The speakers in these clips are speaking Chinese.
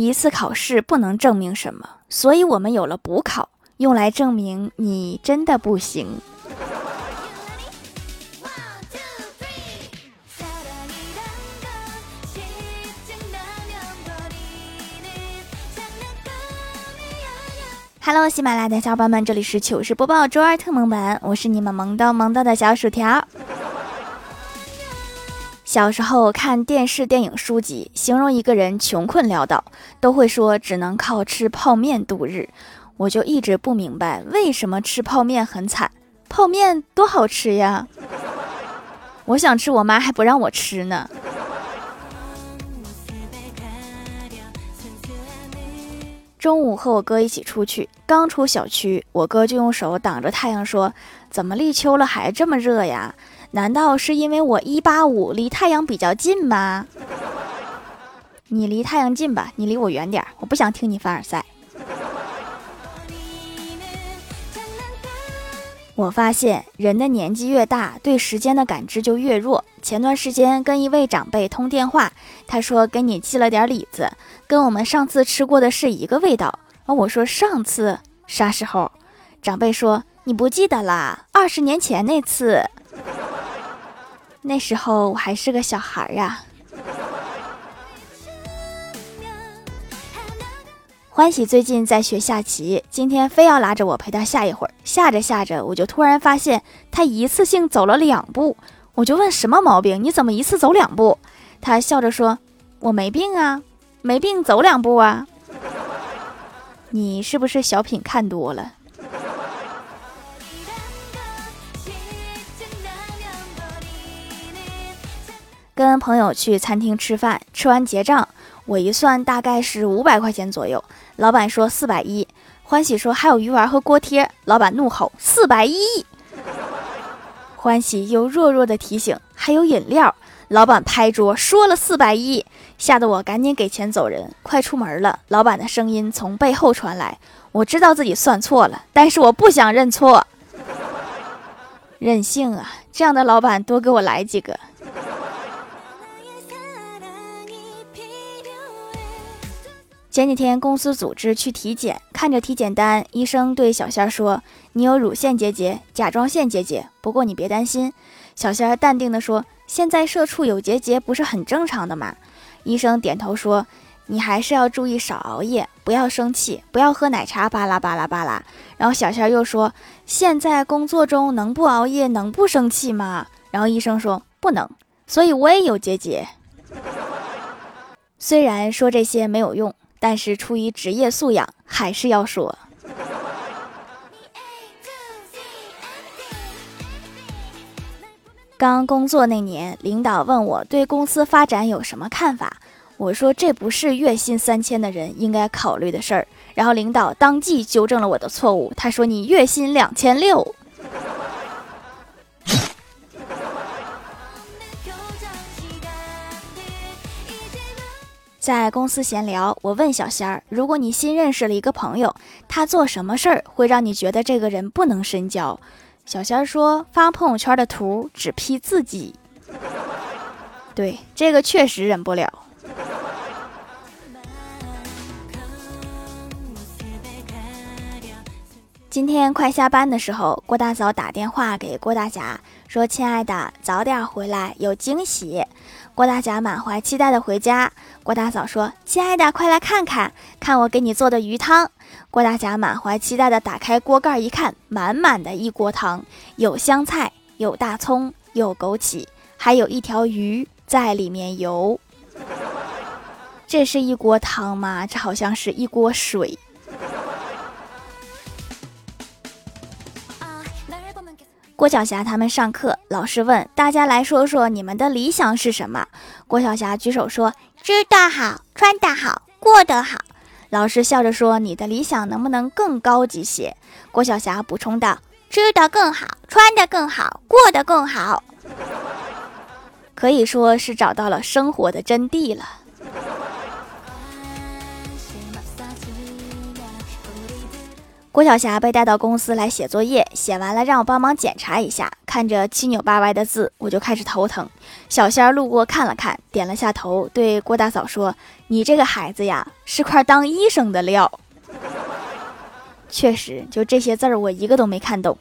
一次考试不能证明什么，所以我们有了补考，用来证明你真的不行。Hello，喜马拉雅的小伙伴们，这里是糗事播报周二特萌版，我是你们萌逗萌逗的小薯条。小时候看电视、电影、书籍，形容一个人穷困潦倒，都会说只能靠吃泡面度日。我就一直不明白，为什么吃泡面很惨？泡面多好吃呀！我想吃，我妈还不让我吃呢。中午和我哥一起出去，刚出小区，我哥就用手挡着太阳说：“怎么立秋了还这么热呀？难道是因为我一八五离太阳比较近吗？”你离太阳近吧，你离我远点，我不想听你凡尔赛。我发现人的年纪越大，对时间的感知就越弱。前段时间跟一位长辈通电话，他说给你寄了点李子，跟我们上次吃过的是一个味道。而我说上次啥时候？长辈说你不记得啦，二十年前那次。那时候我还是个小孩儿呀。欢喜最近在学下棋，今天非要拉着我陪他下一会儿。下着下着，我就突然发现他一次性走了两步，我就问什么毛病？你怎么一次走两步？他笑着说：“我没病啊，没病走两步啊。”你是不是小品看多了？跟朋友去餐厅吃饭，吃完结账。我一算，大概是五百块钱左右。老板说四百一，欢喜说还有鱼丸和锅贴。老板怒吼四百一，欢喜又弱弱的提醒还有饮料。老板拍桌说了四百一，吓得我赶紧给钱走人。快出门了，老板的声音从背后传来，我知道自己算错了，但是我不想认错。任性啊，这样的老板多给我来几个。前几天公司组织去体检，看着体检单，医生对小仙儿说：“你有乳腺结节、甲状腺结节，不过你别担心。”小仙儿淡定地说：“现在社畜有结节不是很正常的吗？”医生点头说：“你还是要注意少熬夜，不要生气，不要喝奶茶，巴拉巴拉巴拉。”然后小仙儿又说：“现在工作中能不熬夜，能不生气吗？”然后医生说：“不能。”所以我也有结节。虽然说这些没有用。但是出于职业素养，还是要说。刚工作那年，领导问我对公司发展有什么看法，我说这不是月薪三千的人应该考虑的事儿。然后领导当即纠正了我的错误，他说你月薪两千六。在公司闲聊，我问小仙儿：“如果你新认识了一个朋友，他做什么事儿会让你觉得这个人不能深交？”小仙儿说：“发朋友圈的图只 P 自己。”对，这个确实忍不了。今天快下班的时候，郭大嫂打电话给郭大侠说：“亲爱的，早点回来，有惊喜。”郭大侠满怀期待的回家。郭大嫂说：“亲爱的，快来看看，看我给你做的鱼汤。”郭大侠满怀期待的打开锅盖一看，满满的一锅汤，有香菜，有大葱，有枸杞，还有一条鱼在里面游。这是一锅汤吗？这好像是一锅水。郭晓霞他们上课，老师问大家来说说你们的理想是什么。郭晓霞举手说：“吃得好，穿得好，过得好。”老师笑着说：“你的理想能不能更高级些？”郭晓霞补充道：“吃得更好，穿得更好，过得更好。”可以说是找到了生活的真谛了。郭晓霞被带到公司来写作业，写完了让我帮忙检查一下。看着七扭八歪的字，我就开始头疼。小仙儿路过看了看，点了下头，对郭大嫂说：“你这个孩子呀，是块当医生的料。”确实，就这些字儿，我一个都没看懂。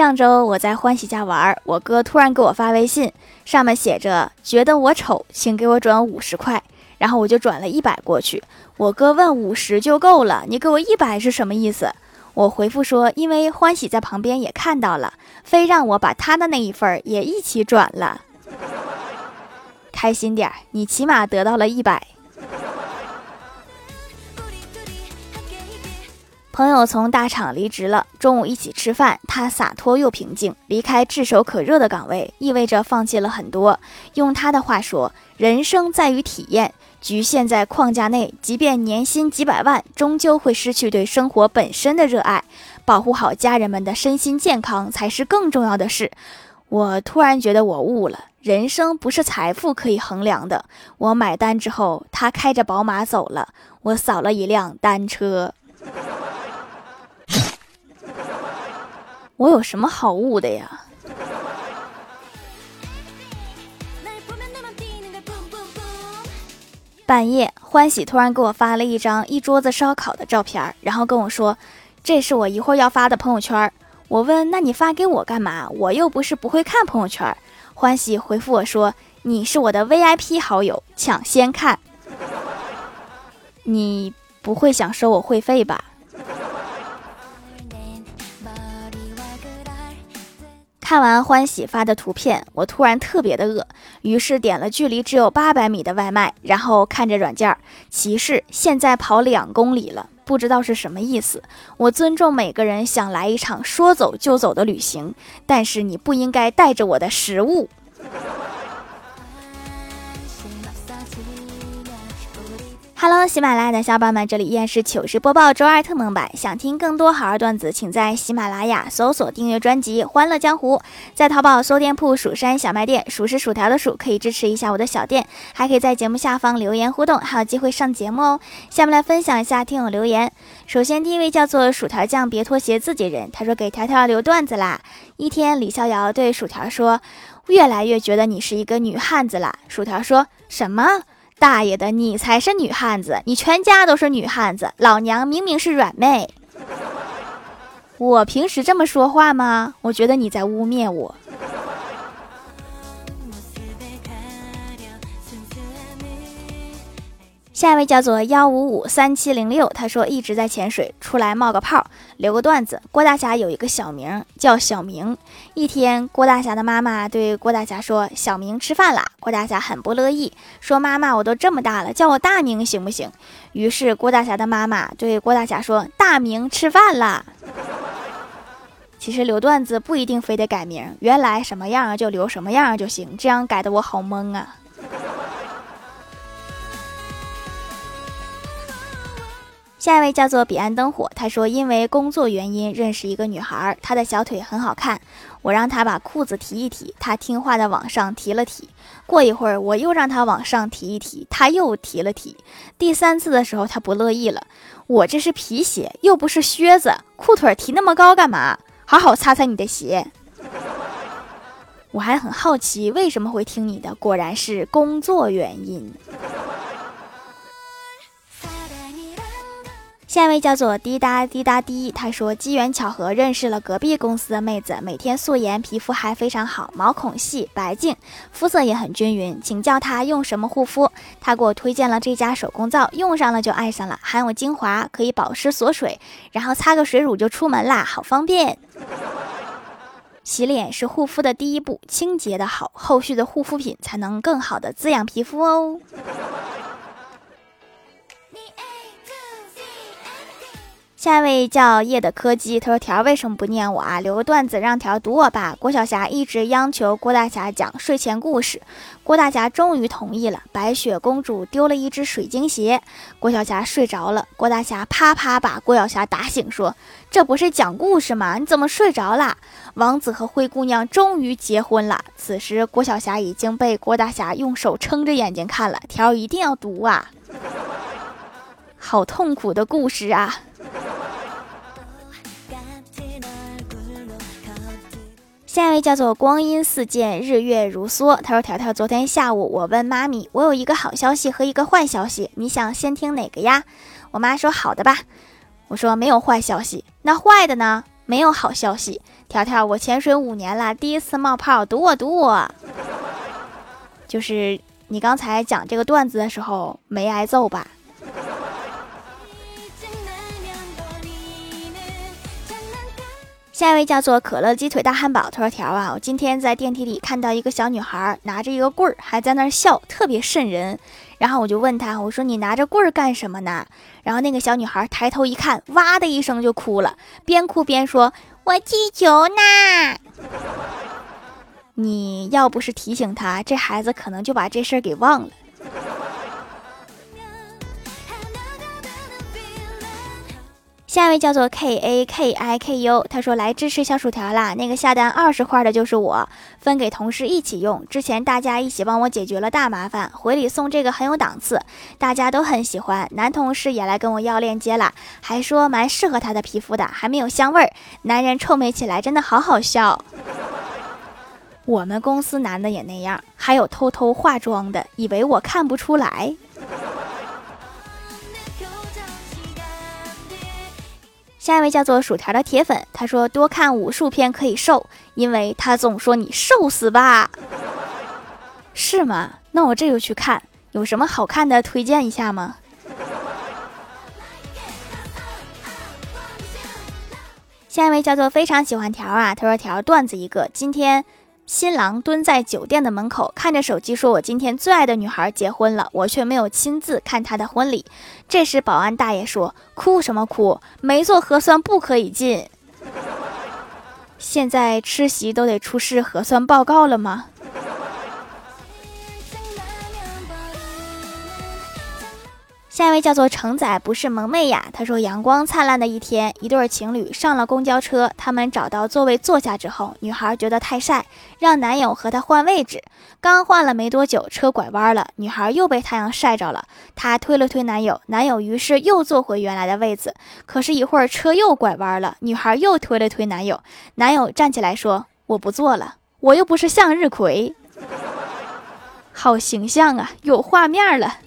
上周我在欢喜家玩，我哥突然给我发微信，上面写着“觉得我丑，请给我转五十块”，然后我就转了一百过去。我哥问：“五十就够了，你给我一百是什么意思？”我回复说：“因为欢喜在旁边也看到了，非让我把他的那一份也一起转了。”开心点，你起码得到了一百。朋友从大厂离职了，中午一起吃饭，他洒脱又平静。离开炙手可热的岗位，意味着放弃了很多。用他的话说，人生在于体验，局限在框架内，即便年薪几百万，终究会失去对生活本身的热爱。保护好家人们的身心健康，才是更重要的事。我突然觉得我悟了，人生不是财富可以衡量的。我买单之后，他开着宝马走了，我扫了一辆单车。我有什么好悟的呀？半夜，欢喜突然给我发了一张一桌子烧烤的照片，然后跟我说：“这是我一会儿要发的朋友圈。”我问：“那你发给我干嘛？我又不是不会看朋友圈。”欢喜回复我说：“你是我的 VIP 好友，抢先看。你不会想收我会费吧？”看完欢喜发的图片，我突然特别的饿，于是点了距离只有八百米的外卖，然后看着软件提示现在跑两公里了，不知道是什么意思。我尊重每个人想来一场说走就走的旅行，但是你不应该带着我的食物。Hello，喜马拉雅的小伙伴们，这里依然是糗事播报周二特蒙版。想听更多好玩段子，请在喜马拉雅搜索订阅专辑《欢乐江湖》。在淘宝搜店铺“蜀山小卖店”，数是薯条的数，可以支持一下我的小店。还可以在节目下方留言互动，还有机会上节目哦。下面来分享一下听友留言。首先，第一位叫做薯条酱，别拖鞋，自己人。他说：“给条条留段子啦。”一天，李逍遥对薯条说：“越来越觉得你是一个女汉子啦。”薯条说什么？大爷的，你才是女汉子，你全家都是女汉子，老娘明明是软妹。我平时这么说话吗？我觉得你在污蔑我。下一位叫做幺五五三七零六，他说一直在潜水，出来冒个泡，留个段子。郭大侠有一个小名叫小明。一天，郭大侠的妈妈对郭大侠说：“小明吃饭啦。”郭大侠很不乐意，说：“妈妈，我都这么大了，叫我大明行不行？”于是郭大侠的妈妈对郭大侠说：“大明吃饭啦。”其实留段子不一定非得改名，原来什么样就留什么样就行，这样改的我好懵啊。下一位叫做彼岸灯火，他说因为工作原因认识一个女孩，她的小腿很好看，我让她把裤子提一提，她听话的往上提了提。过一会儿我又让她往上提一提，她又提了提。第三次的时候她不乐意了，我这是皮鞋又不是靴子，裤腿提那么高干嘛？好好擦擦你的鞋。我还很好奇为什么会听你的，果然是工作原因。下一位叫做滴答滴答滴，他说机缘巧合认识了隔壁公司的妹子，每天素颜，皮肤还非常好，毛孔细白净，肤色也很均匀。请教他用什么护肤，他给我推荐了这家手工皂，用上了就爱上了，含有精华，可以保湿锁水，然后擦个水乳就出门啦，好方便。洗脸是护肤的第一步，清洁的好，后续的护肤品才能更好的滋养皮肤哦。下一位叫叶的柯基，他说：“条为什么不念我啊？留个段子让条读我吧。”郭晓霞一直央求郭大侠讲睡前故事，郭大侠终于同意了。白雪公主丢了一只水晶鞋，郭晓霞睡着了。郭大侠啪啪把郭晓霞打醒，说：“这不是讲故事吗？你怎么睡着了？”王子和灰姑娘终于结婚了。此时郭晓霞已经被郭大侠用手撑着眼睛看了。条一定要读啊！好痛苦的故事啊！下一位叫做光阴似箭，日月如梭。他说：“条条，昨天下午我问妈咪，我有一个好消息和一个坏消息，你想先听哪个呀？”我妈说：“好的吧。”我说：“没有坏消息，那坏的呢？没有好消息。”条条，我潜水五年了，第一次冒泡，堵我堵我。就是你刚才讲这个段子的时候没挨揍吧？下一位叫做可乐鸡腿大汉堡，他说：“条啊，我今天在电梯里看到一个小女孩拿着一个棍儿，还在那儿笑，特别瘆人。然后我就问她，我说你拿着棍儿干什么呢？然后那个小女孩抬头一看，哇的一声就哭了，边哭边说：我踢球呢。你要不是提醒她，这孩子可能就把这事儿给忘了。”下一位叫做 K A K I K U，他说来支持小薯条啦。那个下单二十块的就是我，分给同事一起用。之前大家一起帮我解决了大麻烦，回礼送这个很有档次，大家都很喜欢。男同事也来跟我要链接了，还说蛮适合他的皮肤的，还没有香味儿。男人臭美起来真的好好笑。我们公司男的也那样，还有偷偷化妆的，以为我看不出来。下一位叫做薯条的铁粉，他说多看武术片可以瘦，因为他总说你瘦死吧，是吗？那我这就去看，有什么好看的推荐一下吗？下一位叫做非常喜欢条啊，他说条段子一个，今天。新郎蹲在酒店的门口，看着手机说：“我今天最爱的女孩结婚了，我却没有亲自看她的婚礼。”这时，保安大爷说：“哭什么哭？没做核酸不可以进。”现在吃席都得出示核酸报告了吗？下一位叫做承载，不是萌妹呀。他说：“阳光灿烂的一天，一对情侣上了公交车，他们找到座位坐下之后，女孩觉得太晒，让男友和她换位置。刚换了没多久，车拐弯了，女孩又被太阳晒着了。她推了推男友，男友于是又坐回原来的位子。可是，一会儿车又拐弯了，女孩又推了推男友，男友站起来说：‘我不坐了，我又不是向日葵。’好形象啊，有画面了。”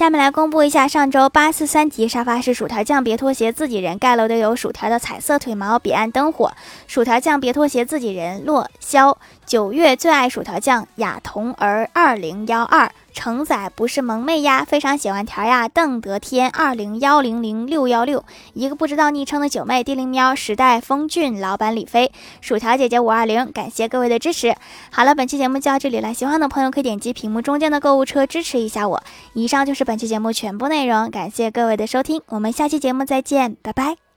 下面来公布一下上周八四三级沙发是薯条酱别拖鞋自己人盖楼的有薯条的彩色腿毛彼岸灯火，薯条酱别拖鞋自己人落霄，九月最爱薯条酱雅童儿二零幺二。承载不是萌妹呀，非常喜欢条呀。邓德天二零幺零零六幺六，一个不知道昵称的九妹，地灵喵，时代风俊，老板李飞，薯条姐姐五二零，感谢各位的支持。好了，本期节目就到这里了，喜欢的朋友可以点击屏幕中间的购物车支持一下我。以上就是本期节目全部内容，感谢各位的收听，我们下期节目再见，拜拜。